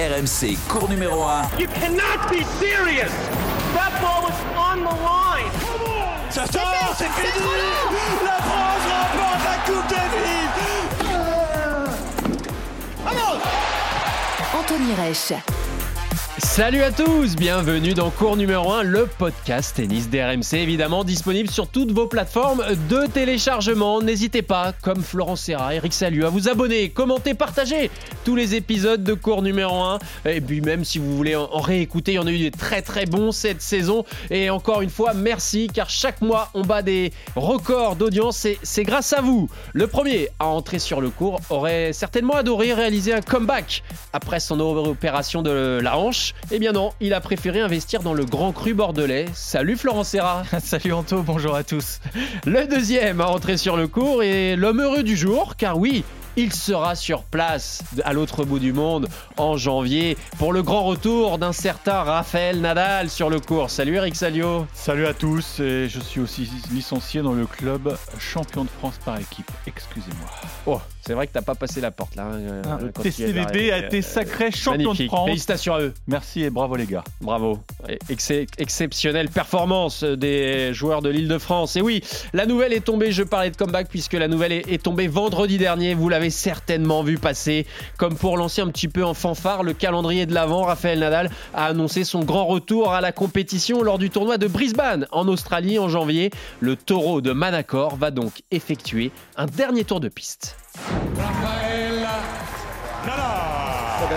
RMC, cours numéro 1. You cannot be serious. That ball was on the line. Ça sort, c'est fini. La France remporte la Coupe Davis. Vamos Anthony Reich. Salut à tous, bienvenue dans cours numéro 1, le podcast tennis d'RMC, évidemment disponible sur toutes vos plateformes de téléchargement. N'hésitez pas, comme Florence Serra, Eric Salut, à vous abonner, commenter, partager tous les épisodes de cours numéro 1. Et puis même si vous voulez en réécouter, il y en a eu des très très bons cette saison. Et encore une fois, merci, car chaque mois on bat des records d'audience et c'est grâce à vous. Le premier à entrer sur le cours aurait certainement adoré réaliser un comeback après son opération de la hanche. Eh bien non, il a préféré investir dans le Grand Cru bordelais. Salut Florent Serra Salut Anto, bonjour à tous Le deuxième à entrer sur le cours est l'homme heureux du jour, car oui, il sera sur place à l'autre bout du monde en janvier pour le grand retour d'un certain Raphaël Nadal sur le cours. Salut Eric Salio. Salut à tous et je suis aussi licencié dans le club champion de France par équipe. Excusez-moi. Oh, c'est vrai que t'as pas passé la porte là. Hein, ah, TCVB a été sacré champion de France. Félicitations à eux. Merci et bravo les gars. Bravo. exceptionnelle performance des joueurs de l'île de France. Et oui, la nouvelle est tombée. Je parlais de comeback puisque la nouvelle est, est tombée vendredi dernier. Vous l'avez certainement vu passer. Comme pour lancer un petit peu en fanfare le calendrier de l'avant, Raphaël Nadal a annoncé son grand retour à la compétition lors du tournoi de Brisbane en Australie en janvier. Le taureau de Manacor va donc effectuer un dernier tour de piste. Raphaël Nadal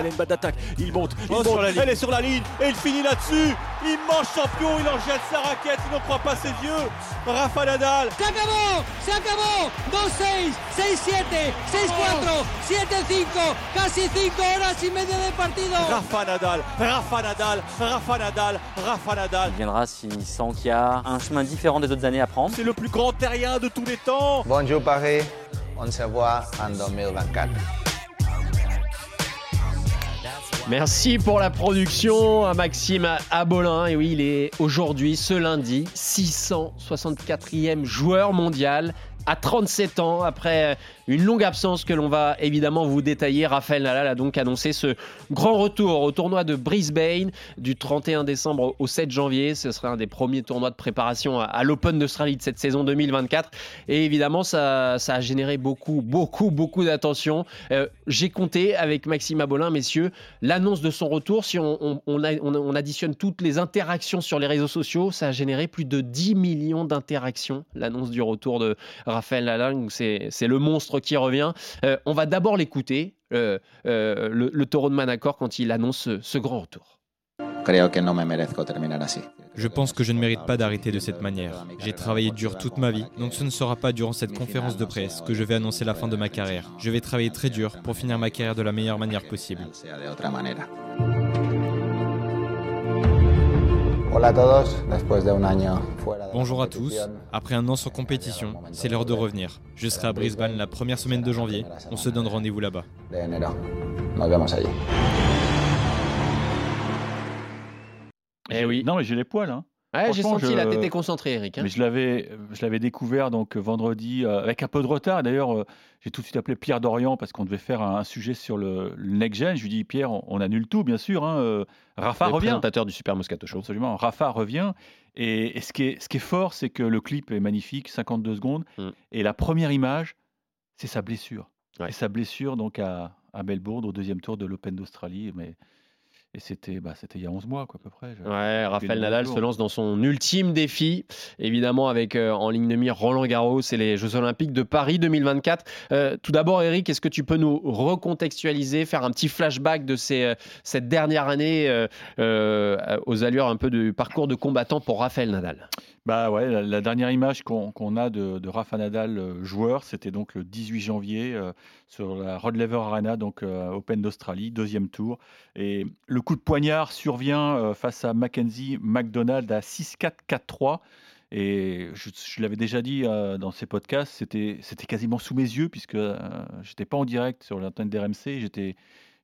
une batte d'attaque, il monte, il monte, elle est sur la ligne et il finit là-dessus. Immense champion, il en jette sa raquette, il ne croit pas ses yeux. Rafa Nadal. Se acabó, se acabó. 2-6, 6-7, 6-4, 7-5, casi 5 horas y media de partido. Rafa Nadal, Rafa Nadal, Rafa Nadal, Rafa Nadal. Il viendra s'il sent qu'il y a un chemin différent des autres années à prendre. C'est le plus grand terrien de tous les temps. Bonjour Paris. On se voit en 2024. Merci pour la production à Maxime Abolin. Et oui, il est aujourd'hui, ce lundi, 664e joueur mondial à 37 ans, après une longue absence que l'on va évidemment vous détailler, Raphaël Nadal a donc annoncé ce grand retour au tournoi de Brisbane du 31 décembre au 7 janvier. Ce sera un des premiers tournois de préparation à, l'Open d'Australie de cette saison 2024. Et évidemment, ça, a généré beaucoup, beaucoup, beaucoup d'attention. Euh, j'ai compté avec Maxime Abolin, messieurs, l'annonce de son retour. Si on, on, additionne toutes les interactions sur les réseaux sociaux, ça a généré plus de 10 millions d'interactions, l'annonce du retour de Raphaël Nadal. C'est le monstre qui revient. Euh, on va d'abord l'écouter, euh, euh, le, taureau de Manacor, quand il annonce ce, grand retour. Je pense que je ne mérite pas d'arrêter de cette manière. J'ai travaillé dur toute ma vie, donc ce ne sera pas durant cette conférence de presse que je vais annoncer la fin de ma carrière. Je vais travailler très dur pour finir ma carrière de la meilleure manière possible. Bonjour à tous. Après un an sans compétition, c'est l'heure de revenir. Je serai à Brisbane la première semaine de janvier. On se donne rendez-vous là-bas. Eh oui. Non, mais j'ai les poils. Hein. Ouais, j'ai senti la tête concentrée, Eric. Hein. Mais je l'avais, je l'avais découvert donc vendredi euh, avec un peu de retard. D'ailleurs, euh, j'ai tout de suite appelé Pierre Dorian parce qu'on devait faire un, sujet sur le, next gen. Je lui dis Pierre, on, annule tout, bien sûr. Hein, euh, Rafa revient. Présentateur du Super Moscato Show. Absolument. Rafa revient. Et, ce, qui est, ce qui est fort, c'est que le clip est magnifique, 52 secondes. Mm. Et la première image, c'est sa blessure. Et sa blessure donc à, à Melbourne au deuxième tour de l'Open d'Australie. Mais et c'était bah, il y a 11 mois, quoi, à peu près. Ouais, Raphaël Nadal se lance dans son ultime défi, évidemment avec euh, en ligne de mire Roland Garros et les Jeux Olympiques de Paris 2024. Euh, tout d'abord, Eric, est-ce que tu peux nous recontextualiser, faire un petit flashback de ces, euh, cette dernière année aux allures un peu du parcours de combattant pour Raphaël Nadal? Bah ouais, la, dernière image qu'on a de, de, Rafa Nadal joueur, c'était donc le 18 janvier euh, sur la Rod Laver Arena, donc euh, Open d'Australie, deuxième tour. Et le coup de poignard survient face à Mackenzie McDonald à 6-4, 4-3. Et je, l'avais déjà dit dans ces podcasts, c'était quasiment sous mes yeux, puisque j'étais pas en direct sur l'antenne d'RMC,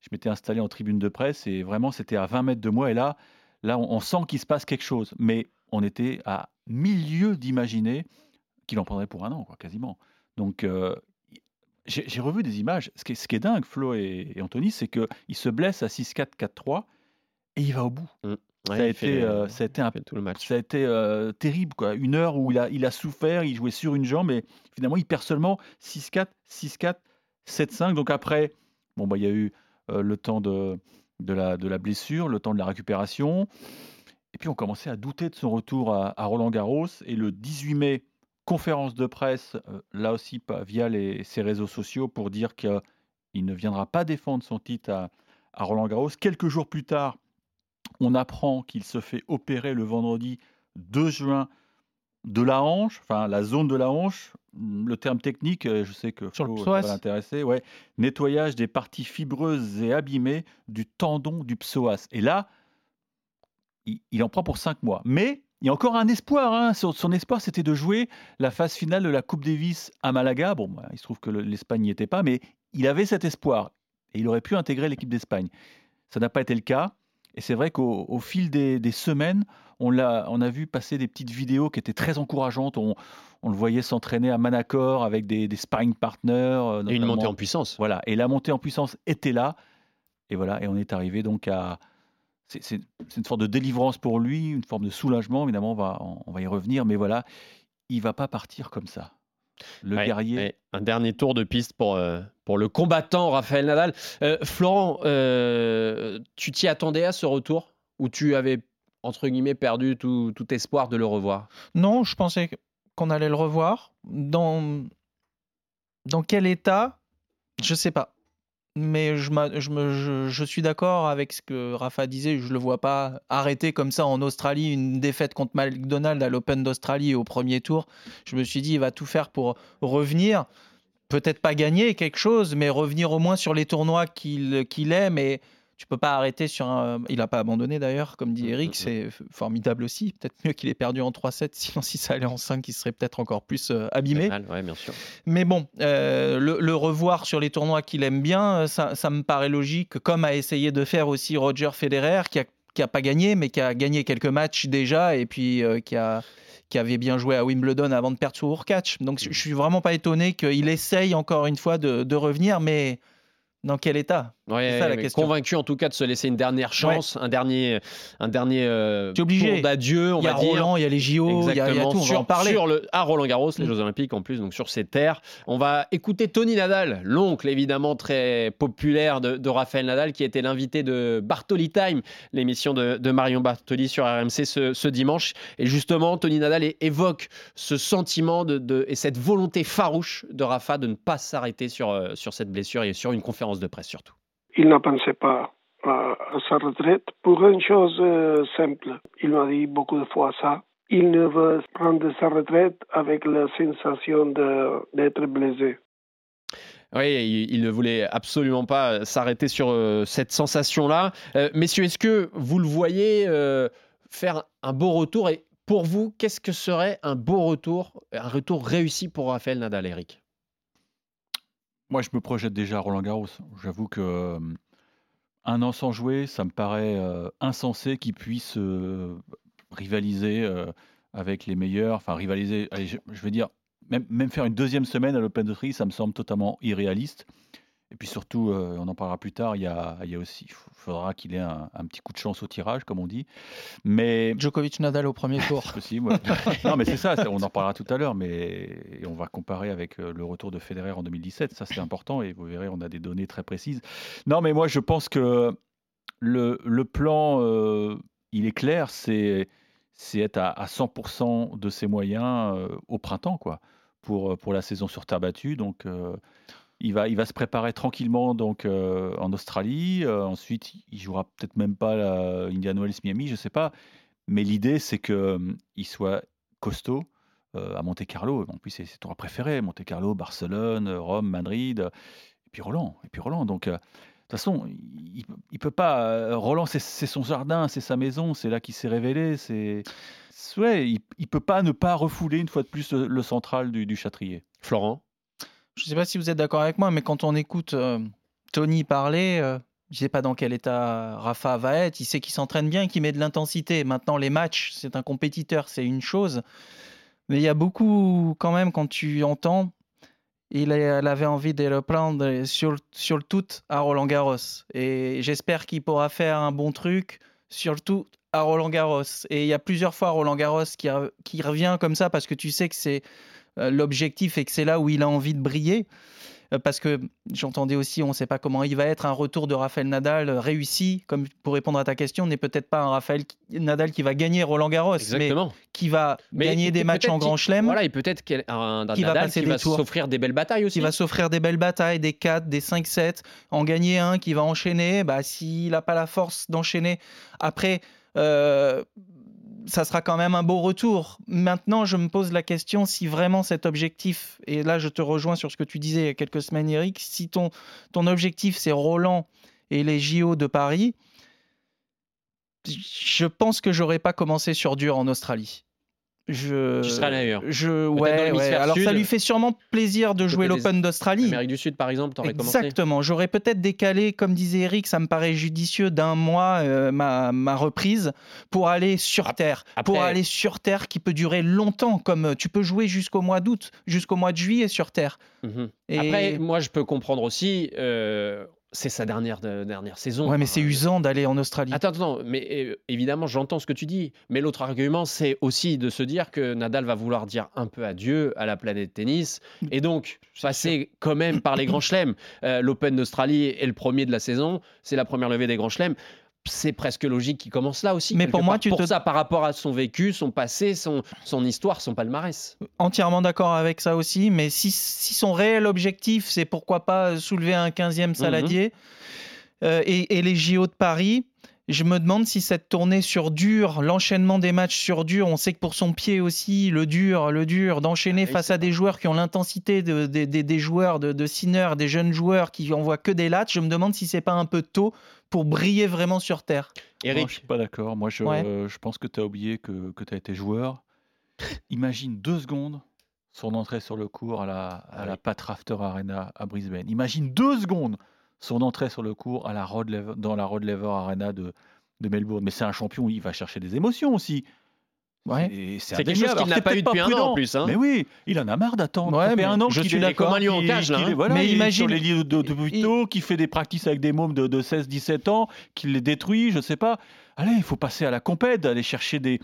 je m'étais installé en tribune de presse, et vraiment c'était à 20 mètres de moi. Et là, là on, sent qu'il se passe quelque chose. Mais on était à milieu d'imaginer qu'il en prendrait pour un an, quoi, quasiment. Donc, euh, j'ai revu des images. Ce qui est, ce qui est dingue, Flo et, Anthony, c'est qu'il se blesse à 6-4, 4-3 et il va au bout. Mmh. ça, a été, ça, a été, un, tout le match. Ça a été terrible. Quoi. Une heure où il a, il a souffert, il jouait sur une jambe et finalement il perd seulement 6-4, 6-4, 7-5. Donc après, bon, bah, il y a eu le temps de, de, la, de la blessure, le temps de la récupération. Et puis on commençait à douter de son retour à, Roland Garros. Et le 18 mai, conférence de presse, euh, là aussi via les, ses réseaux sociaux, pour dire qu'il ne viendra pas défendre son titre à, Roland Garros. Quelques jours plus tard, on apprend qu'il se fait opérer le vendredi 2 juin de la hanche, enfin la zone de la hanche. Le terme technique, euh, je sais que Sur va l'intéresser. Ouais, nettoyage des parties fibreuses et abîmées du tendon du psoas. Et là, il, en prend pour 5 mois. Mais il y a encore un espoir. Hein. Son, espoir, c'était de jouer la phase finale de la Coupe Davis à Malaga. Bon, bah, il se trouve que l'Espagne n'y était pas, mais il avait cet espoir. Et il aurait pu intégrer l'équipe d'Espagne. Ça n'a pas été le cas. Et c'est vrai qu'au fil des, semaines, on a, on a vu passer des petites vidéos qui étaient très encourageantes. On, le voyait s'entraîner à Manacor avec des, des sparring partners. Euh, et une montée en puissance. Voilà. Et la montée en puissance était là. Et voilà. Et on est arrivé donc à, c'est une forme de délivrance pour lui, une forme de soulagement. Évidemment, on va, on va y revenir, mais voilà, il va pas partir comme ça. Le guerrier. Un dernier tour de piste pour, euh, pour le combattant Raphaël Nadal. Euh, Florent, euh, tu t'y attendais à ce retour? Ou tu avais, entre guillemets, perdu tout, tout espoir de le revoir? Non, je pensais qu'on allait le revoir. Dans, dans quel état? Je sais pas mais je, je, je, suis d'accord avec ce que Rafa disait. Je ne le vois pas arrêter comme ça en Australie une défaite contre McDonald's à l'Open d'Australie au premier tour. Je me suis dit, il va tout faire pour revenir. Peut-être pas gagner quelque chose, mais revenir au moins sur les tournois qu'il qu'il aime. Et tu peux pas arrêter sur un. Il n'a pas abandonné d'ailleurs, comme dit mm, Eric, mm, mm. c'est formidable aussi. Peut-être mieux qu'il ait perdu en 3-7, sinon si ça allait en 5, il serait peut-être encore plus euh, abîmé. bien sûr. Mais bon, euh, le, revoir sur les tournois qu'il aime bien, euh, ça, me paraît logique, comme a essayé de faire aussi Roger Federer, qui a, qui a pas gagné, mais qui a gagné quelques matchs déjà, et puis qui a qui avait bien joué à Wimbledon avant de perdre sur Urkach. Donc je suis vraiment pas étonné qu'il essaye encore une fois de, de revenir, mais dans quel état? Convaincu en tout cas de se laisser une dernière chance, un dernier, un dernier euh, tour d'adieu. Il y a Roland, il y a les JO, il y, a tout. On sur, va en parler. Sur le, à Roland Garros, les. Jeux Olympiques en plus, donc sur ces terres. On va écouter Tony Nadal, l'oncle évidemment très populaire de, de Raphaël Nadal, qui était l'invité de Bartoli Time, l'émission de, de, Marion Bartoli sur RMC ce, ce, dimanche. Et justement, Tony Nadal évoque ce sentiment de, et cette volonté farouche de Rafa de ne pas s'arrêter sur, euh, sur cette blessure et sur une conférence de presse surtout. Il ne pensait pas à, sa retraite pour une chose euh, simple. Il m'a dit beaucoup de fois ça. Il ne veut prendre sa retraite avec la sensation d'être blessé. Oui, il, ne voulait absolument pas s'arrêter sur euh, cette sensation-là. Euh, messieurs, est-ce que vous le voyez faire un beau retour? Et pour vous, qu'est-ce que serait un beau retour, un retour réussi pour Raphaël Nadal, Eric? Moi, je me projette déjà à Roland Garros. J'avoue que un an sans jouer, ça me paraît insensé qu'il puisse rivaliser avec les meilleurs. Enfin, rivaliser, je, vais dire, même, même faire une deuxième semaine à l'Open de Tri, ça me semble totalement irréaliste. Et puis surtout, euh, on en parlera plus tard, il y a, il y a aussi, il faudra qu'il ait un, petit coup de chance au tirage, comme on dit. Mais Djokovic Nadal au premier tour. c'est possible. non, mais c'est ça, on en parlera tout à l'heure, mais on va comparer avec euh, le retour de Federer en 2017. Ça, c'est important et vous verrez, on a des données très précises. Non, mais moi, je pense que le, le plan, euh, il est clair, c'est c'est être à, 100% de ses moyens au printemps, quoi, pour, pour la saison sur terre battue. Donc, il va, il va se préparer tranquillement donc euh, en Australie. Euh, ensuite, il jouera peut-être même pas la Indian Wells Miami, je sais pas. Mais l'idée, c'est qu'il hum, soit costaud euh, à Monte Carlo. En plus, c'est ses tours préférés Monte Carlo, Barcelone, Rome, Madrid, et puis Roland. Et puis Roland. Donc, de toute façon, il, il peut pas. Roland, c'est son jardin, c'est sa maison, c'est là qu'il s'est révélé. C'est ouais, il, il peut pas ne pas refouler une fois de plus le, central du, du Châtrier. Florent? Je ne sais pas si vous êtes d'accord avec moi, mais quand on écoute euh, Tony parler, euh, je ne sais pas dans quel état Rafa va être. Il sait qu'il s'entraîne bien, qu'il met de l'intensité. Maintenant, les matchs, c'est un compétiteur, c'est une chose. Mais il y a beaucoup, quand même, quand tu entends, il, avait envie de le prendre sur, le tout à Roland Garros. Et j'espère qu'il pourra faire un bon truc sur le tout à Roland Garros. Et il y a plusieurs fois Roland Garros qui, revient comme ça parce que tu sais que c'est l'objectif et que c'est là où il a envie de briller. Euh, parce que j'entendais aussi, on ne sait pas comment il va être, un retour de Rafael Nadal euh, réussi, comme pour répondre à ta question, n'est peut-être pas un Rafael Nadal qui va gagner Roland Garros, mais qui va gagner des matchs en Grand Chelem. Voilà, et peut-être un Nadal qui va s'offrir des belles batailles aussi. Qui va s'offrir des belles batailles, des 4, des 5-7, en gagner un, qui va enchaîner. Bah, S'il n'a pas la force d'enchaîner, après, euh, ça sera quand même un beau retour. Maintenant, je me pose la question si vraiment cet objectif, et là je te rejoins sur ce que tu disais il y a quelques semaines, Eric, si ton, objectif c'est Roland et les JO de Paris, je pense que j'aurais pas commencé sur dur en Australie. Je, tu seras. Je, ouais, Alors ça lui fait sûrement plaisir de jouer l'Open d'Australie. Amérique du Sud, par exemple, t'aurais commencé. Exactement. J'aurais peut-être décalé, comme disait Eric, ça me paraît judicieux d'un mois euh, ma, ma, reprise pour aller sur terre, pour aller sur terre qui peut durer longtemps, comme euh, tu peux jouer jusqu'au mois d'août, jusqu'au mois de juillet sur terre. Et... Après, moi, je peux comprendre aussi. Euh, c'est sa dernière, dernière saison. Ouais, mais c'est usant d'aller en Australie. Attends, attends, mais euh, évidemment, j'entends ce que tu dis. Mais l'autre argument, c'est aussi de se dire que Nadal va vouloir dire un peu adieu à la planète tennis. Et donc, passer quand même par les grands chelems. Euh, L'Open d'Australie est le premier de la saison. C'est la première levée des grands chelems c'est presque logique qu'il commence là aussi. Mais pour moi, tu pour ça, par rapport à son vécu, son passé, son, son histoire, son palmarès. Entièrement d'accord avec ça aussi. Mais si, si son réel objectif, c'est pourquoi pas soulever un 15e saladier mhm. euh, et, et, les JO de Paris, je me demande si cette tournée sur dur, l'enchaînement des matchs sur dur, on sait que pour son pied aussi, le dur, le dur, d'enchaîner ah face à des joueurs qui ont l'intensité de, des joueurs de, de Sinner, des jeunes joueurs qui envoient que des lattes, je me demande si c'est pas un peu tôt pour briller vraiment sur Terre. Eric Je suis pas d'accord. Moi, je, je, pense que tu as oublié que, que tu as été joueur. Imagine deux secondes son entrée sur le cours à la, à la Pat Rafter Arena à Brisbane. Imagine deux secondes son entrée sur le cours à la Rod dans la Rod Laver Arena de, de Melbourne. Mais c'est un champion, il va chercher des émotions aussi. Ouais. C'est quelque chose qu'il n'a pas eu depuis un an en plus. Hein. Mais oui, il en a marre d'attendre. Ouais, mais un an je suis d'accord. Comme un en cage là. Hein. Voilà, mais imagine sur les lits de, de, qui fait des practices avec des mômes de, de 16-17 ans, qui les détruit, je sais pas. Allez, il faut passer à la compète, aller chercher des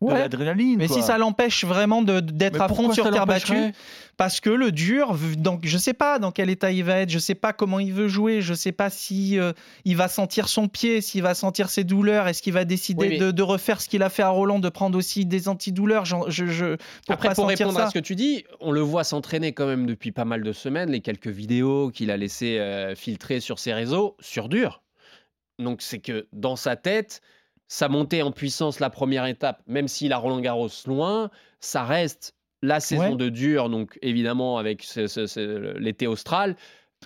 ouais. l'adrénaline. Mais si ça l'empêche vraiment d'être à fond sur terre battue, parce que le dur, donc je sais pas dans quel état il va être, je sais pas comment il veut jouer, je sais pas si euh, il va sentir son pied, s'il va sentir ses douleurs, est-ce qu'il va décider de, refaire ce qu'il a fait à Roland, de prendre aussi des antidouleurs. Je, je, pour Après, pour répondre à ce que tu dis, on le voit s'entraîner quand même depuis pas mal de semaines, les quelques vidéos qu'il a laissé euh, filtrer sur ses réseaux sur dur. Donc c'est que dans sa tête, sa montée en puissance, la première étape, même s'il a Roland Garros loin, ça reste la saison de dur, donc évidemment avec l'été austral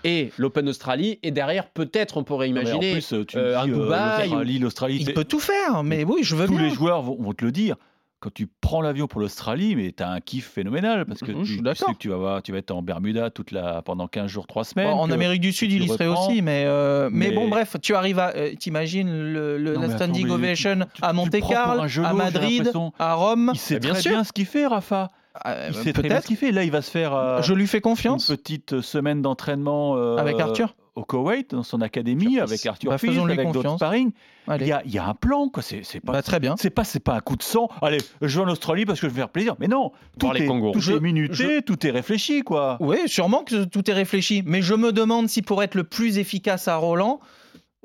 et l'Open Australie. Et derrière peut-être on pourrait imaginer plus, tu euh, un Dubaï l'Australie il peut tout faire mais oui je veux tous bien. tous les joueurs vont, te le dire quand tu prends l'avion pour l'Australie, mais tu as un kiff phénoménal parce que, mmh, tu, sais que tu vas, voir, tu vas être en Bermuda toute la, pendant 15 jours, 3 semaines. en Amérique du Sud, il y serait aussi, mais, euh, mais, bon, bref, tu arrives à. Euh, T'imagines le, la standing ovation à Monte-Carlo, à Madrid, à Rome. Il sait bien très bien ce qu'il fait, Rafa. Ah, il sait très bien ce qu'il fait. Là, il va se faire. Euh, Je lui fais confiance. Une petite semaine d'entraînement. Avec Arthur au Koweït, dans son académie, avec Arthur bah, avec d'autres sparring. Il y, a, il y, a, un plan, quoi. C'est, pas, bah, très bien. C'est pas, c'est pas un coup de sang. Allez, je vais en Australie parce que je vais faire plaisir. Mais non, tout, est, tout est, minuté, tout est réfléchi, quoi. Oui, sûrement que tout est réfléchi. Mais je me demande si pour être le plus efficace à Roland,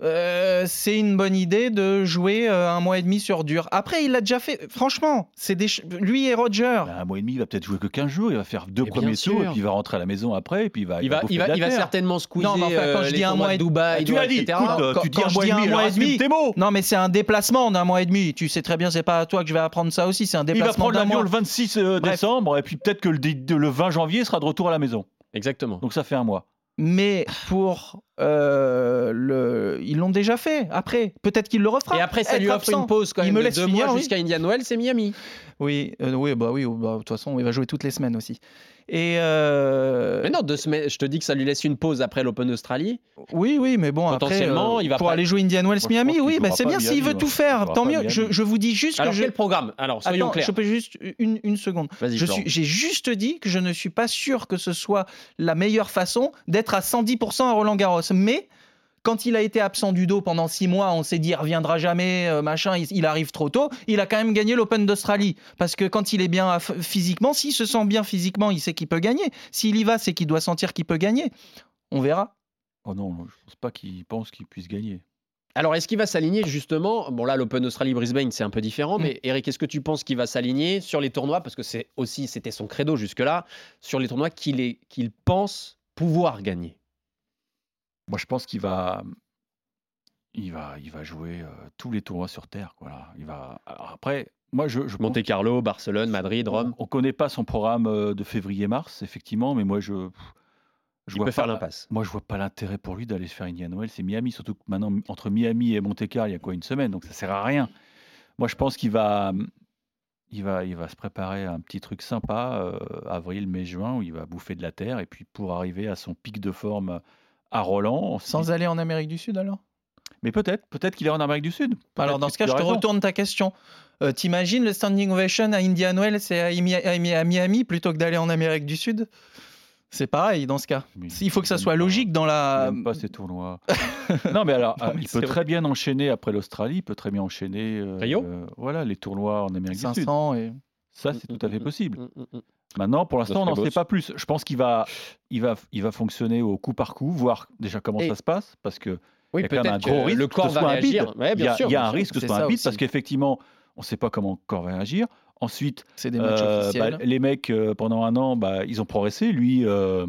euh, c'est une bonne idée de jouer euh, un mois et demi sur dur. Après, il l'a déjà fait. Franchement, c'est des... lui et Roger. Bah, un mois et demi, il va peut-être jouer que 15 jours. Il va faire deux premiers tours et puis il va rentrer à la maison après. Et puis il va, il va, il va, certainement squeezer non, quand je dis un mois et Dubaï, tu as dit, etc. Écoute, tu dis un mois, et demi. Non, mais c'est un déplacement d'un mois et demi. Tu sais très bien, c'est pas à toi que je vais apprendre ça aussi. C'est un déplacement. Il va prendre l'avion le 26 euh, décembre et puis peut-être que le 20 janvier sera de retour à la maison. Exactement. Donc ça fait un mois mais pour euh, le, ils l'ont déjà fait. Après, peut-être qu'il le refera. Et après, ça lui offre une pause quand même. Il me laisse deux mois jusqu'à Indian Noël, c'est Miami. Oui, euh, oui, bah oui. Bah, de toute façon, il va jouer toutes les semaines aussi. Et euh, Mais non, deux semaines, je te dis que ça lui laisse une pause après l'Open d'Australie. Oui, oui, mais bon, Potentiellement, après, euh, il va pour pas- aller jouer Indian Wells Miami, oui, bah, c'est bien s'il veut tout faire. Tant mieux. Je, je vous dis juste Alors que je. quel programme? Alors soyons Attends, clairs. je peux juste une, une seconde. Je suis- J'ai juste dit que je ne suis pas sûr que ce soit la meilleure façon d'être à 110% à Roland Garros. Mais quand il a été absent du dos pendant six mois, on s'est dit il reviendra jamais, euh, machin, il, il arrive trop tôt. Il a quand même gagné l'Open d'Australie. Parce que quand il est bien physiquement, s'il se sent bien physiquement, il sait qu'il peut gagner. S'il y va, c'est qu'il doit sentir qu'il peut gagner. On verra. Oh non, je pense pas qu'il pense qu'il puisse gagner. Alors, est-ce qu'il va s'aligner justement? Bon, là, l'Open Australie-Brisbane, c'est un peu différent, Mm. mais Eric, est-ce que tu penses qu'il va s'aligner sur les tournois? Parce que c'est aussi, c'était son credo jusque-là, sur les tournois qu'il est- qu'il pense pouvoir gagner. Moi, je pense qu'il va, il va, il va jouer euh, tous les tournois sur terre. Il va. alors après, moi, je, je Monte Carlo, Barcelone, Madrid, Rome. On connaît pas son programme euh, de février-mars, effectivement, mais moi, je. je Il vois peut faire pas- l'impasse. Moi, je vois pas l'intérêt pour lui d'aller se faire Indian Wells. C'est Miami, surtout que maintenant, entre Miami et Monte Carlo, il y a quoi une semaine, donc ça sert à rien. Moi, je pense qu'il va, il va, il va se préparer à un petit truc sympa, euh, avril, mai, juin, où il va bouffer de la terre, et puis pour arriver à son pic de forme à Roland. Sans aller en Amérique du Sud alors? Mais peut-être, peut-être qu'il est en Amérique du Sud. Alors Peut-être dans ce cas, je te raison. retourne ta question. Euh, T'imagines le standing ovation à Indian Wells et à Mi- à Mi- à Miami plutôt que d'aller en Amérique du Sud? C'est pareil dans ce cas. Il faut que ça soit logique dans la. Pas ces tournois. non, mais alors, Non, euh, mais il peut vrai. très bien enchaîner après l'Australie, il peut très bien enchaîner. euh, Rio? euh, Voilà, les tournois en Amérique du Sud. 500 et. Ça, c'est tout à fait possible. Maintenant, pour l'instant, on n'en sait pas plus. Je pense qu'il va, il va, il va fonctionner au coup par coup, voir déjà comment Et- ça se passe, parce que Oui, il y a quand même un gros que risque le que corps ce va soit un réagir. bide. Ouais, il y bien a, sûr, il y a un sûr. risque que ce C'est soit ça un bide, parce qu'effectivement, on ne sait pas comment le corps va réagir. Ensuite, des euh, bah, les mecs, euh, pendant un an, bah, ils ont progressé. Lui, euh,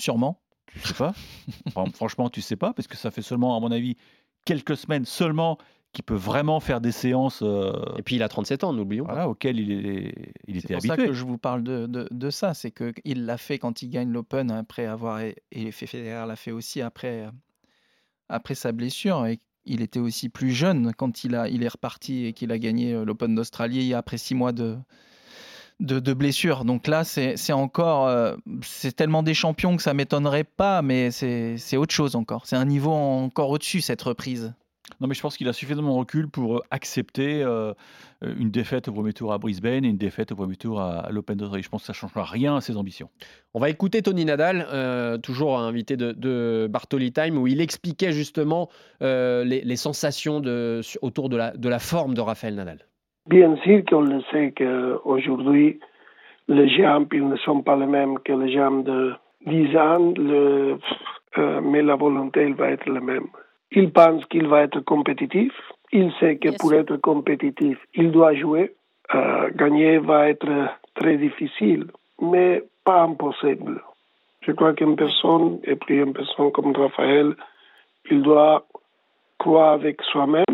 Sûrement. tu sais pas. Enfin, franchement, tu sais pas, parce que ça fait seulement, à mon avis, quelques semaines seulement qu'il peut vraiment faire des séances euh, Et puis il a 37 ans, n'oublions pas. voilà, auxquelles il, est, il C'est était pour ça habitué. que je vous parle de, de, de ça. C'est qu'il l'a fait quand il gagne l'Open après avoir. Et et Federer l'a fait aussi après, après sa blessure. Et il était aussi plus jeune quand il, a, il est reparti et qu'il a gagné euh, l'Open d'Australie après six mois de, de, de blessure. Donc là, c'est c'est encore. euh, c'est tellement des champions que ça m'étonnerait pas, mais c'est c'est autre chose encore. C'est un niveau encore au-dessus, cette reprise. Non, mais je pense qu'il a suffisamment de recul pour euh, accepter euh, une défaite au premier tour à Brisbane et une défaite au premier tour à, à l'Open d'Australie. Je pense que ça ne changera rien à ses ambitions. On va écouter Tony Nadal, euh, toujours invité de, de Bartoli Time, où il expliquait justement euh, les, les sensations de, autour de la, de la forme de Raphaël Nadal. Bien sûr qu'on le sait qu'aujourd'hui, les jambes ils ne sont pas les mêmes que les jambes de 10 ans, le- euh, mais la volonté elle va être la même. Il pense qu'il va être compétitif. Il sait que pour être compétitif, il doit jouer. Euh, gagner va être très difficile, mais pas impossible. Je crois qu'une personne, et puis une personne comme Raphaël, il doit croire avec soi-même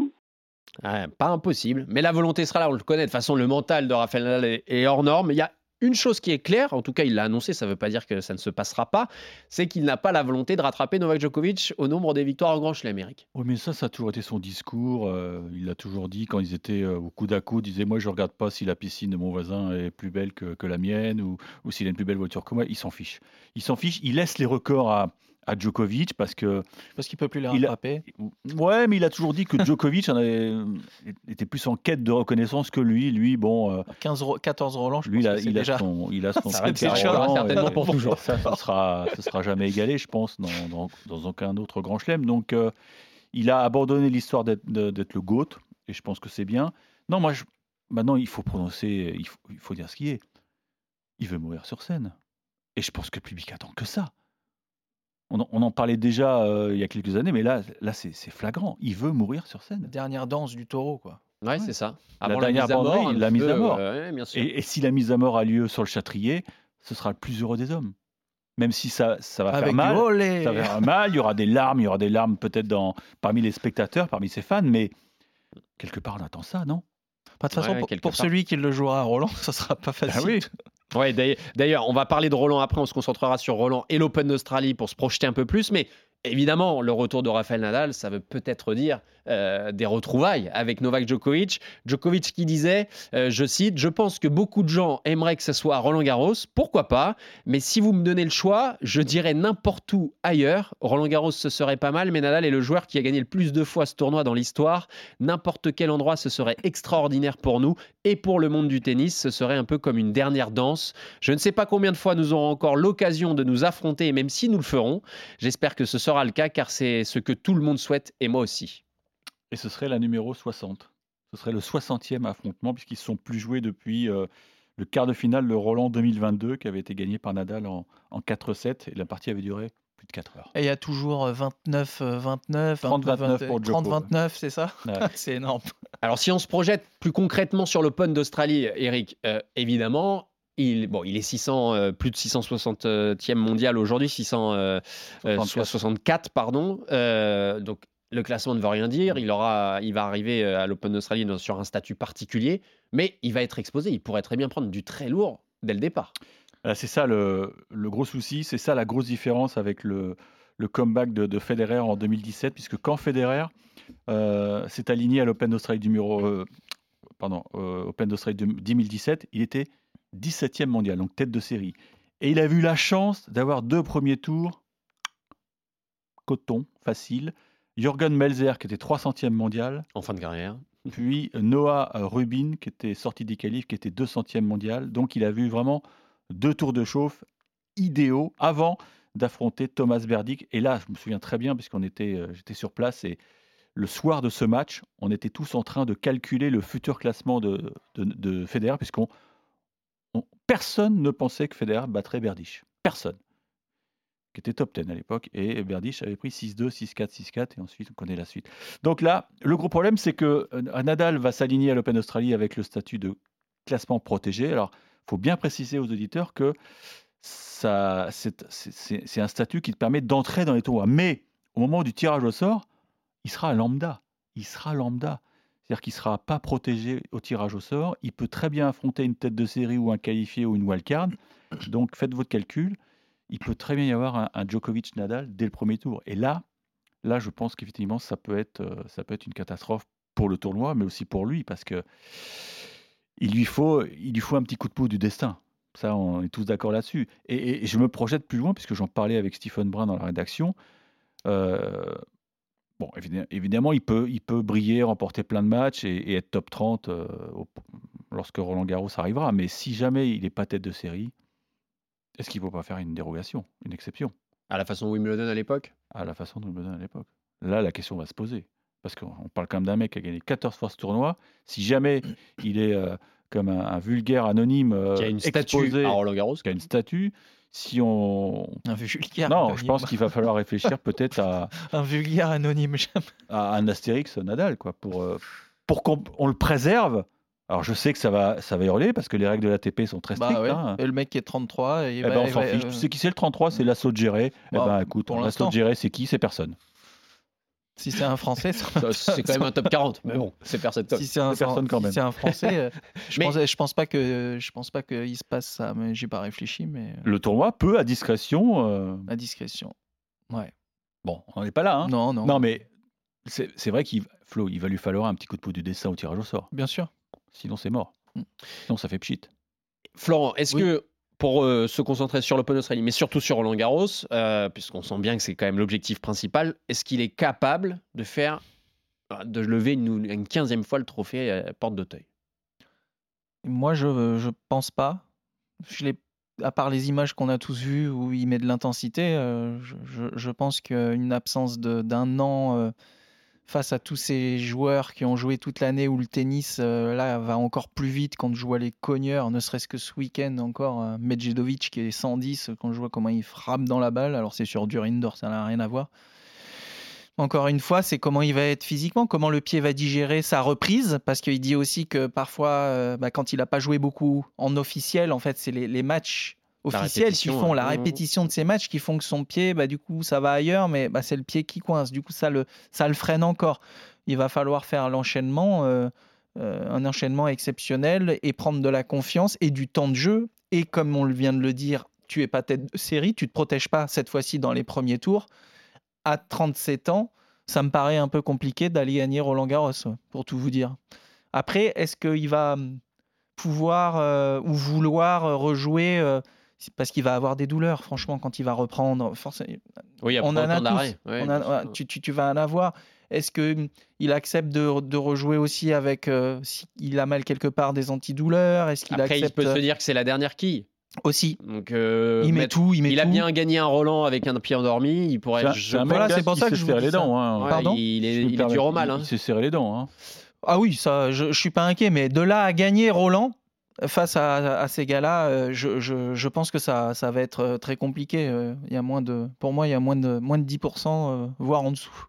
Ouais, pas impossible, mais la volonté sera là, on le connaît. De toute façon, le mental de Raphaël est hors norme. Il y a une chose qui est claire, en tout cas il l'a annoncé, ça ne veut pas dire que ça ne se passera pas, c'est qu'il n'a pas la volonté de rattraper Novak Djokovic au nombre des victoires au Grand Chelem. Oui, mais ça, ça a toujours été son discours. euh, il l'a toujours dit quand ils étaient euh, au coude à coude. Il disait Moi, je ne regarde pas si la piscine de mon voisin est plus belle que, que la mienne ou, ou s'il a une plus belle voiture que moi. Il s'en fiche. Il s'en fiche. Il laisse les records à, à Djokovic parce que. Parce qu'il peut plus les Il a- rattraper. Ouais, mais il a toujours dit que Djokovic en avait- était plus en quête de reconnaissance que lui. Lui, bon. euh, 15, Ro- 14 Roland, je lui, il pense a, que c'est il, a déjà. son, il a son Ça Roland, certainement et- pour toujours. Ça, ça sera, ça sera jamais égalé, je pense, dans, dans, dans aucun autre grand chelem. Donc, euh, il a abandonné l'histoire d'être le GOAT, et je pense que c'est bien. Non, moi, je- maintenant, il faut prononcer, il faut, il faut dire ce qui est. Il veut mourir sur scène. Et je pense que le public attend que ça. On en, on en parlait déjà euh, il y a quelques années, mais là, là c'est c'est flagrant. Il veut mourir sur scène. Dernière danse du taureau, quoi. Ouais, c'est ça. La dernière mise à mort, la mise à mort. euh, ouais, bien sûr. Et, et si la mise à mort a lieu sur le châtrier, ce sera le plus heureux des hommes. Même si ça, ça va Avec faire mal. olé. Ça va faire mal, il y aura des larmes, il y aura des larmes peut-être dans, parmi les spectateurs, parmi ses fans, mais quelque part on attend ça, non? Pas de toute façon, Ouais, pour, celui qui le jouera à Roland, ça sera pas facile. Ah oui. Ouais, d'ailleurs- on va parler de Roland après, on se concentrera sur Roland et l'Open d'Australie pour se projeter un peu plus, mais évidemment, le retour de Rafael Nadal, ça veut peut-être dire euh, des retrouvailles avec Novak Djokovic. Djokovic qui disait, euh, je cite, Je pense que beaucoup de gens aimeraient que ce soit Roland Garros, pourquoi pas, mais si vous me donnez le choix, je dirais n'importe où ailleurs. Roland Garros, ce serait pas mal, mais Nadal est le joueur qui a gagné le plus de fois ce tournoi dans l'histoire. N'importe quel endroit, ce serait extraordinaire pour nous et pour le monde du tennis, ce serait un peu comme une dernière danse. Je ne sais pas combien de fois nous aurons encore l'occasion de nous affronter, même si nous le ferons. J'espère que ce sera le cas, car c'est ce que tout le monde souhaite, et moi aussi. Et ce serait la numéro 60. Ce serait le 60e affrontement, puisqu'ils ne sont plus joués depuis euh, le quart de finale de Roland 2022, qui avait été gagné par Nadal en, 4-7. Et la partie avait duré plus de 4 heures. Et il y a toujours 29, 29, 30-29 pour 30-29, c'est ça? C'est énorme. Alors, si on se projette plus concrètement sur l'Open d'Australie, Eric, euh, évidemment, il, bon, il est 600, euh, plus de 660e mondial aujourd'hui, 664, pardon. donc, le classement ne veut rien dire. Il, aura, il va arriver euh, à l'Open d'Australie sur un statut particulier, mais il va être exposé. Il pourrait très bien prendre du très lourd dès le départ. Euh, c'est ça le, gros souci, c'est ça la grosse différence avec le, comeback de, Federer en 2017, puisque quand Federer euh, s'est aligné à l'Open d'Australie numéro, pardon, Open d'Australie 2017, il était 17e mondial, donc tête de série. Et il a eu la chance d'avoir deux premiers tours coton, facile, Jürgen Melzer, qui était 300e mondial. En fin de carrière. Puis Noah Rubin, qui était sorti des qualifs, qui était 200e mondial. Donc il a vu vraiment deux tours de chauffe idéaux avant d'affronter Thomas Berdick. Et là, je me souviens très bien, puisqu'on était, euh, j'étais sur place et le soir de ce match, on était tous en train de calculer le futur classement de, de, Federer, puisqu'on personne ne pensait que Federer battrait Berdych. Personne qui était top 10 à l'époque, et Berdych avait pris 6-2, 6-4, 6-4, et ensuite on connaît la suite. Donc là, le gros problème, c'est que euh, Nadal va s'aligner à l'Open Australie avec le statut de classement protégé. Alors, il faut bien préciser aux auditeurs que c'est un statut qui te permet d'entrer dans les tournois. Mais au moment du tirage au sort, il sera lambda. Il sera lambda. C'est-à-dire qu'il ne sera pas protégé au tirage au sort. Il peut très bien affronter une tête de série ou un qualifié ou une wildcard. Donc faites votre calcul il peut très bien y avoir un, Djokovic-Nadal dès le premier tour. Et là, là, je pense qu'effectivement, ça peut être, euh, ça peut être une catastrophe pour le tournoi, mais aussi pour lui, parce que il lui faut, il lui faut un petit coup de pouce du destin. Ça, on est tous d'accord là-dessus. Et, je me projette plus loin, puisque j'en parlais avec Stephen Brun dans la rédaction. Euh, bon, évidemment, il peut, il peut briller, remporter plein de matchs et, être top 30 euh, lorsque Roland Garros arrivera. Mais si jamais il n'est pas tête de série, est-ce qu'il ne faut pas faire une dérogation, une exception? À la façon Wimbledon à l'époque? À la façon de Wimbledon à l'époque. Là, la question va se poser. Parce qu'on parle quand même d'un mec qui a gagné 14 fois ce tournoi. Si jamais il est euh, comme un, vulgaire anonyme euh, qui a une statue à Roland Garros, qui a une statue, si on un vulgaire non, je pense qu'il va falloir réfléchir peut-être à un vulgaire anonyme, à un Astérix Nadal quoi, pour euh, pour qu'on le préserve alors je sais que ça va, ça va hurler parce que les règles de l'ATP sont très bah strictes. Hein. Et le mec qui est 33, eh ben, on s'en fiche. Tu sais qui c'est le 33 C'est l'assaut de Géré. eh ben, écoute, l'assaut de Géré, c'est qui? C'est personne. Si c'est un Français, c'est quand même un top 40. Mais bon, c'est personne. Si c'est un, personne quand même. Si c'est un Français, euh, je, pense, je pense pas que je pense pas qu'il se passe ça. Mais j'ai pas réfléchi. Mais euh. le tournoi peut à discrétion. Euh, à discrétion. Ouais. Bon, on n'est pas là. Hein. Non, non. Non, mais c'est vrai qu'il Flo, il va lui falloir un petit coup de pouce du dessin au tirage au sort. Bien sûr. Sinon, c'est mort. Mm. Sinon, ça fait pchit. Florent, est-ce que pour euh, se concentrer sur l'Open Australie, mais surtout sur Roland Garros, euh, puisqu'on sent bien que c'est quand même l'objectif principal, est-ce qu'il est capable de faire, euh, de lever une, une 15e fois le trophée à Porte d'Auteuil? Moi, je ne pense pas. Je à part les images qu'on a tous vues où il met de l'intensité, je, je, pense qu'une absence d'un an face à tous ces joueurs qui ont joué toute l'année où le tennis euh, là va encore plus vite quand je vois les cogneurs, ne serait-ce que ce week-end encore, euh, Medjedovic qui est 110 quand je vois comment il frappe dans la balle, alors c'est sur dur indoor, ça n'a rien à voir. Encore une fois, c'est comment il va être physiquement, comment le pied va digérer sa reprise, parce qu'il dit aussi que parfois, euh, bah, quand il n'a pas joué beaucoup en officiel, en fait, c'est les matchs officiels qui font la répétition de ces matchs qui font que son pied, bah, du coup, ça va ailleurs, mais bah, c'est le pied qui coince. Du coup, ça le, ça le freine encore. Il va falloir faire l'enchaînement, euh, euh, un enchaînement exceptionnel et prendre de la confiance et du temps de jeu. Et comme on vient de le dire, tu es pas tête de série, tu te protèges pas cette fois-ci dans les premiers tours. à 37 ans, ça me paraît un peu compliqué d'aller gagner Roland Garros, pour tout vous dire. Après, est-ce qu'il va hum, pouvoir euh, ou vouloir rejouer parce qu'il va avoir des douleurs, franchement, quand il va reprendre. Forcément, oui, on en a tous. Ouais, on a, tu, tu, tu, vas en avoir. Est-ce qu'il hum, accepte de, de, rejouer aussi avec. Euh, s'il a mal quelque part des antidouleurs Est-ce qu'il Après, accepte... il peut se dire que c'est la dernière quille. Aussi. Donc, euh, il met mettre... tout. Il, met il a tout. bien gagné un Roland avec un pied endormi. Il pourrait. C'est un, voilà, c'est pour ça que je serré les dents. Hein. Ouais, Pardon il est, il est dur au mal. Hein. Il s'est serré les dents. Hein. Ah oui, ça, je, je suis pas inquiet, mais de là à gagner Roland, face à, à ces gars-là, euh, je, je, je, pense que ça, ça va être euh, très compliqué. Euh, il y a moins de, pour moi, il y a moins de, moins de 10%, voire en dessous.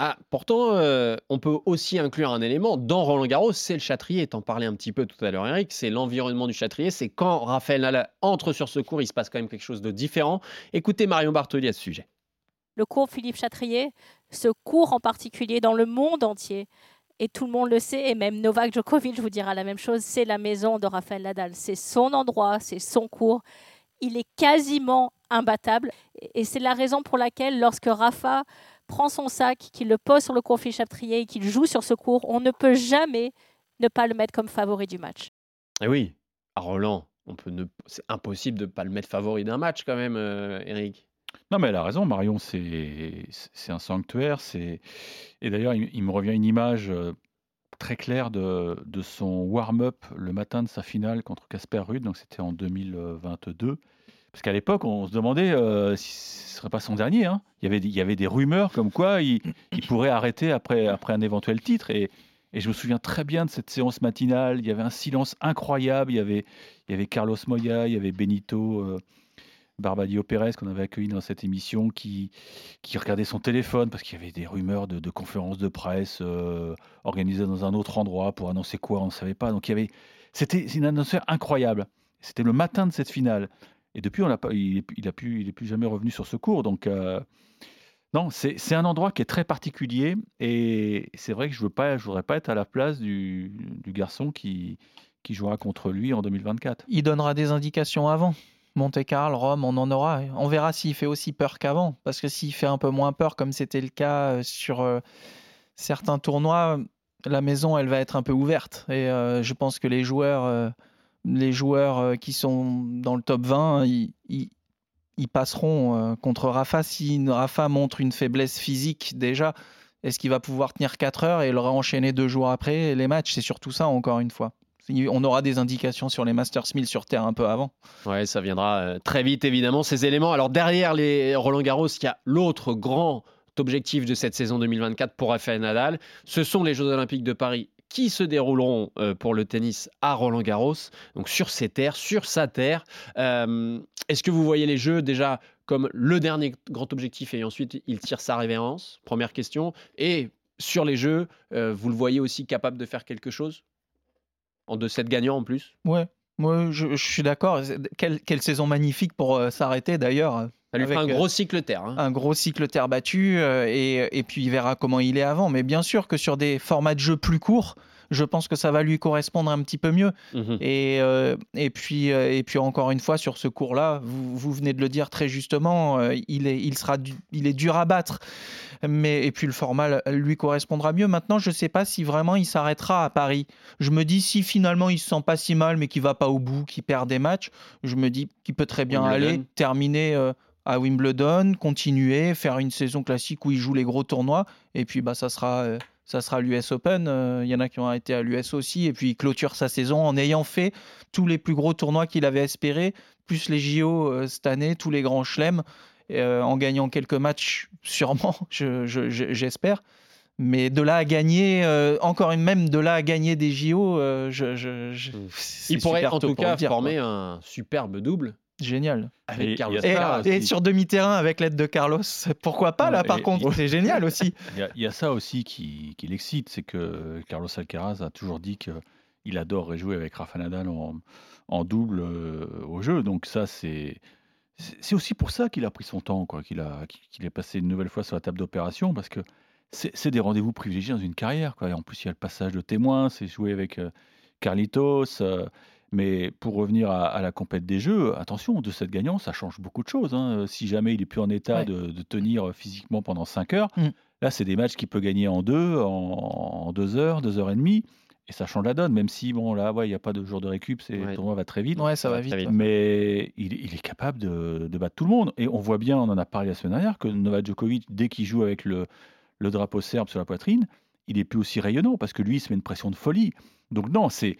Ah, pourtant, euh, on peut aussi inclure un élément dans Roland Garros, c'est le Châtrier. T'en parlais un petit peu tout à l'heure, Eric. C'est l'environnement du Châtrier. C'est quand Raphaël Nadal entre sur ce cours, il se passe quand même quelque chose de différent. Écoutez Marion Bartoli à ce sujet. Le cours Philippe Châtrier, ce cours en particulier dans le monde entier, et tout le monde le sait, et même Novak Djokovic vous dira la même chose, c'est la maison de Raphaël Nadal. C'est son endroit, c'est son cours. Il est quasiment imbattable. Et c'est la raison pour laquelle, lorsque Rafa prend son sac, qu'il le pose sur le cours Philippe Châtrier et qu'il joue sur ce cours, on ne peut jamais ne pas le mettre comme favori du match. Et oui, à Roland, on peut ne... c'est impossible de ne pas le mettre favori d'un match quand même, euh, Eric. Non, mais elle a raison, Marion, c'est un sanctuaire. Et d'ailleurs, il, me revient une image euh, très claire de, de son warm-up le matin de sa finale contre Casper Ruud, donc c'était en 2022. Parce qu'à l'époque, on se demandait euh, si ce ne serait pas son dernier. Hein. Il, y avait, il y avait des rumeurs comme quoi il, il pourrait arrêter après, après un éventuel titre. Et, et, je me souviens très bien de cette séance matinale. Il y avait un silence incroyable. Il y avait, il y avait Carlos Moya, il y avait Benito. Euh, Barbadio Pérez qu'on avait accueilli dans cette émission qui, qui regardait son téléphone parce qu'il y avait des rumeurs de, conférences de presse euh, organisées dans un autre endroit pour annoncer quoi, on ne savait pas. Donc il y avait, c'était une atmosphère incroyable. C'était le matin de cette finale. Et depuis, on pas, il, a pu, il plus jamais revenu sur ce cours. Donc euh, non, c'est un endroit qui est très particulier et c'est vrai que je je voudrais pas être à la place du, du garçon qui, qui jouera contre lui en 2024. Il donnera des indications avant. Monte Carlo, Rome, on en aura. On verra s'il fait aussi peur qu'avant. Parce que s'il fait un peu moins peur, comme c'était le cas sur euh, certains tournois, la maison, elle va être un peu ouverte. Et euh, je pense que les joueurs, euh, les joueurs qui sont dans le top 20, ils, passeront contre Rafa. Si Rafa montre une faiblesse physique déjà, est-ce qu'il va pouvoir tenir 4 heures et le enchaîner deux jours après les matchs? C'est surtout ça, encore une fois on aura des indications sur les Masters 1000 sur Terre un peu avant. Ouais, ça viendra euh, très vite, évidemment, ces éléments. Alors, derrière les Roland Garros, il y a l'autre grand objectif de cette saison 2024 pour Rafael Nadal. Ce sont les Jeux Olympiques de Paris qui se dérouleront euh, pour le tennis à Roland Garros, donc sur ses terres, sur sa terre. Euh, Est-ce que vous voyez les Jeux déjà comme le dernier grand objectif et ensuite il tire sa révérence? Première question. Et sur les Jeux, vous le voyez aussi capable de faire quelque chose? En 2-7 gagnants en plus Ouais, moi je, je suis d'accord. Quelle, quelle, saison magnifique pour euh, s'arrêter d'ailleurs. Ça lui fait un gros cycle terre. Hein. Un gros cycle terre battu euh, et, et, puis il verra comment il est avant. Mais bien sûr que sur des formats de jeu plus courts, je pense que ça va lui correspondre un petit peu mieux. Mmh. Et, euh, et, puis, et puis encore une fois, sur ce cours-là, vous, vous, venez de le dire très justement, euh, il, est, il, sera du, il est dur à battre. Mais, et puis le format lui correspondra mieux. Maintenant, je ne sais pas si vraiment il s'arrêtera à Paris. Je me dis si finalement il se sent pas si mal, mais qu'il va pas au bout, qu'il perd des matchs, je me dis qu'il peut très bien Wimbledon. aller terminer. Euh, à Wimbledon, continuer, faire une saison classique où il joue les gros tournois, et puis bah, ça sera euh, ça sera l'US Open. Il euh, y en a qui ont été à l'US aussi. Et puis il clôture sa saison en ayant fait tous les plus gros tournois qu'il avait espérés, plus les JO euh, cette année, tous les grands chelems, euh, en gagnant quelques matchs sûrement, j'espère. Je, je, mais de là à gagner, encore une même de là à gagner des JO, je, je, il pourrait en tout cas dire, former quoi. un superbe double. Génial. Avec et, Carlos et, et sur demi-terrain avec l'aide de Carlos, pourquoi pas là par et, contre C'est génial aussi. Il y, y, a ça aussi qui, qui l'excite, c'est que Carlos Alcaraz a toujours dit qu'il adorerait jouer avec Rafa Nadal en, en double euh, au jeu. Donc ça, c'est c'est aussi pour ça qu'il a pris son temps, quoi, qu'il a qu'il est passé une nouvelle fois sur la table d'opération, parce que c'est des rendez-vous privilégiés dans une carrière. Quoi. Et en plus, il y a le passage de témoin, c'est jouer avec euh, Carlitos. Euh, Mais pour revenir à, à la compète des jeux, attention, de cette gagnant, ça change beaucoup de choses. hein. Si jamais il est plus en état Ouais. de, de tenir physiquement pendant 5 heures, Mm. là, c'est des matchs qu'il peut gagner en deux, en, en deux heures, deux heures et demie. Et ça change la donne, même si, bon, là, ouais, il n'y a pas de jour de récup, c'est, le tournoi va très vite. Ouais, ça va vite. ouais. Mais il, il est capable de, de battre tout le monde. Et on voit bien, on en a parlé la semaine dernière, que Novak Djokovic, dès qu'il joue avec le, le drapeau serbe sur la poitrine, il est plus aussi rayonnant parce que lui, il se met une pression de folie. Donc non, c'est...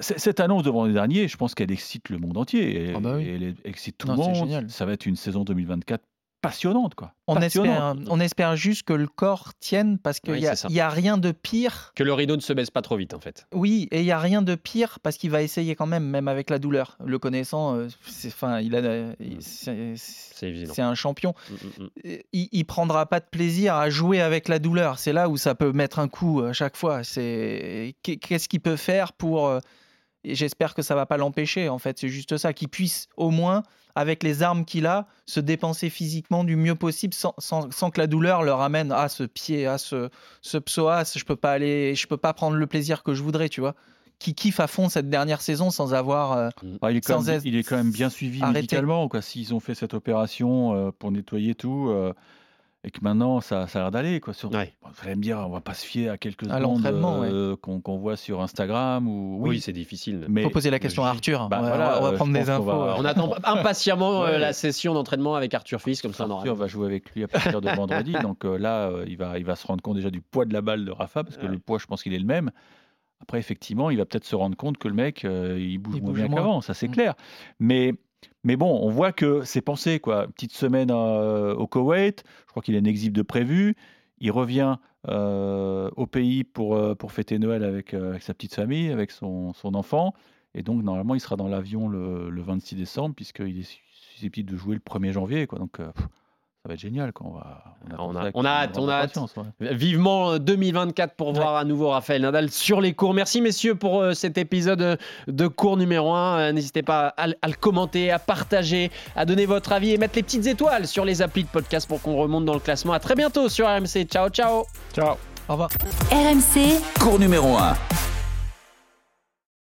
C- cette annonce de vendredi dernier, je pense qu'elle excite le monde entier. Et, Ah bah oui. elle excite tout Non, le c'est monde. Ça va être une saison 2024 passionnante, quoi. On Passionnante. espère, on espère juste que le corps tienne parce qu'il Oui, n'y a, c'est ça. il y a rien de pire. Que le rideau ne se baisse pas trop vite, en fait. Oui, et il y a rien de pire parce qu'il va essayer quand même, même avec la douleur. Le connaissant, euh, c'est, enfin, il a, euh, il- c'est, C'est évident. c'est un champion. Mm, mm, mm. Il, il prendra pas de plaisir à jouer avec la douleur. C'est là où ça peut mettre un coup à chaque fois. Qu'est-ce qu'il peut faire pour euh, j'espère que ça va pas l'empêcher. En fait, c'est juste ça, qu'il puisse au moins avec les armes qu'il a, se dépenser physiquement du mieux possible sans, sans- sans que la douleur le ramène à ce pied, à ce, ce psoas. Je peux pas aller, je peux pas prendre le plaisir que je voudrais, tu vois. Qui kiffe à fond cette dernière saison sans avoir. euh, Ah, il, est quand sans même, être il est quand même bien suivi arrêté. médicalement. Quoi. S'ils ont fait cette opération euh, pour nettoyer tout euh, et que maintenant ça, ça a l'air d'aller. Quoi. Sur... Bon, vous allez me dire, on va pas se fier à quelques À secondes euh, qu'on voit sur Instagram. Ou... Oui, c'est difficile. Mais Faut poser la question à Arthur. Bah Ouais, voilà, on va euh, prendre des infos. va- On attend impatiemment euh, Ouais. la session d'entraînement avec Arthur Fils, comme ça on aura. Arthur va jouer avec lui à partir de vendredi. Donc euh, là, euh, il, va, il va se rendre compte déjà du poids de la balle de Rafa, parce que le poids, je pense qu'il est le même. Après, effectivement, il va peut-être se rendre compte que le mec, euh, il bouge Il moins bouge bien qu'avant, ça c'est Mm. clair. Mais, mais bon, on voit que c'est pensé, quoi. Petite semaine euh, au Koweït, je crois qu'il a une exhibe de prévu. Il revient euh, au pays pour, euh, pour fêter Noël avec, avec sa petite famille, avec son, son enfant. Et donc, normalement, il sera dans l'avion le, le 26 décembre, puisqu'il est susceptible de jouer le 1er janvier. Quoi. Donc, ça va être génial. Quoi. On, va, On a, on hâte, on a hâte. ouais. Vivement euh, 2024 pour voir à nouveau Raphaël Nadal sur les cours. Merci messieurs pour euh, cet épisode euh, de cours numéro 1. N'hésitez pas à, le- à le commenter, à partager, à donner votre avis et mettre les petites étoiles sur les applis de podcast pour qu'on remonte dans le classement. À très bientôt sur RMC. Ciao, ciao. Ciao. Au revoir. RMC, Cours numéro 1.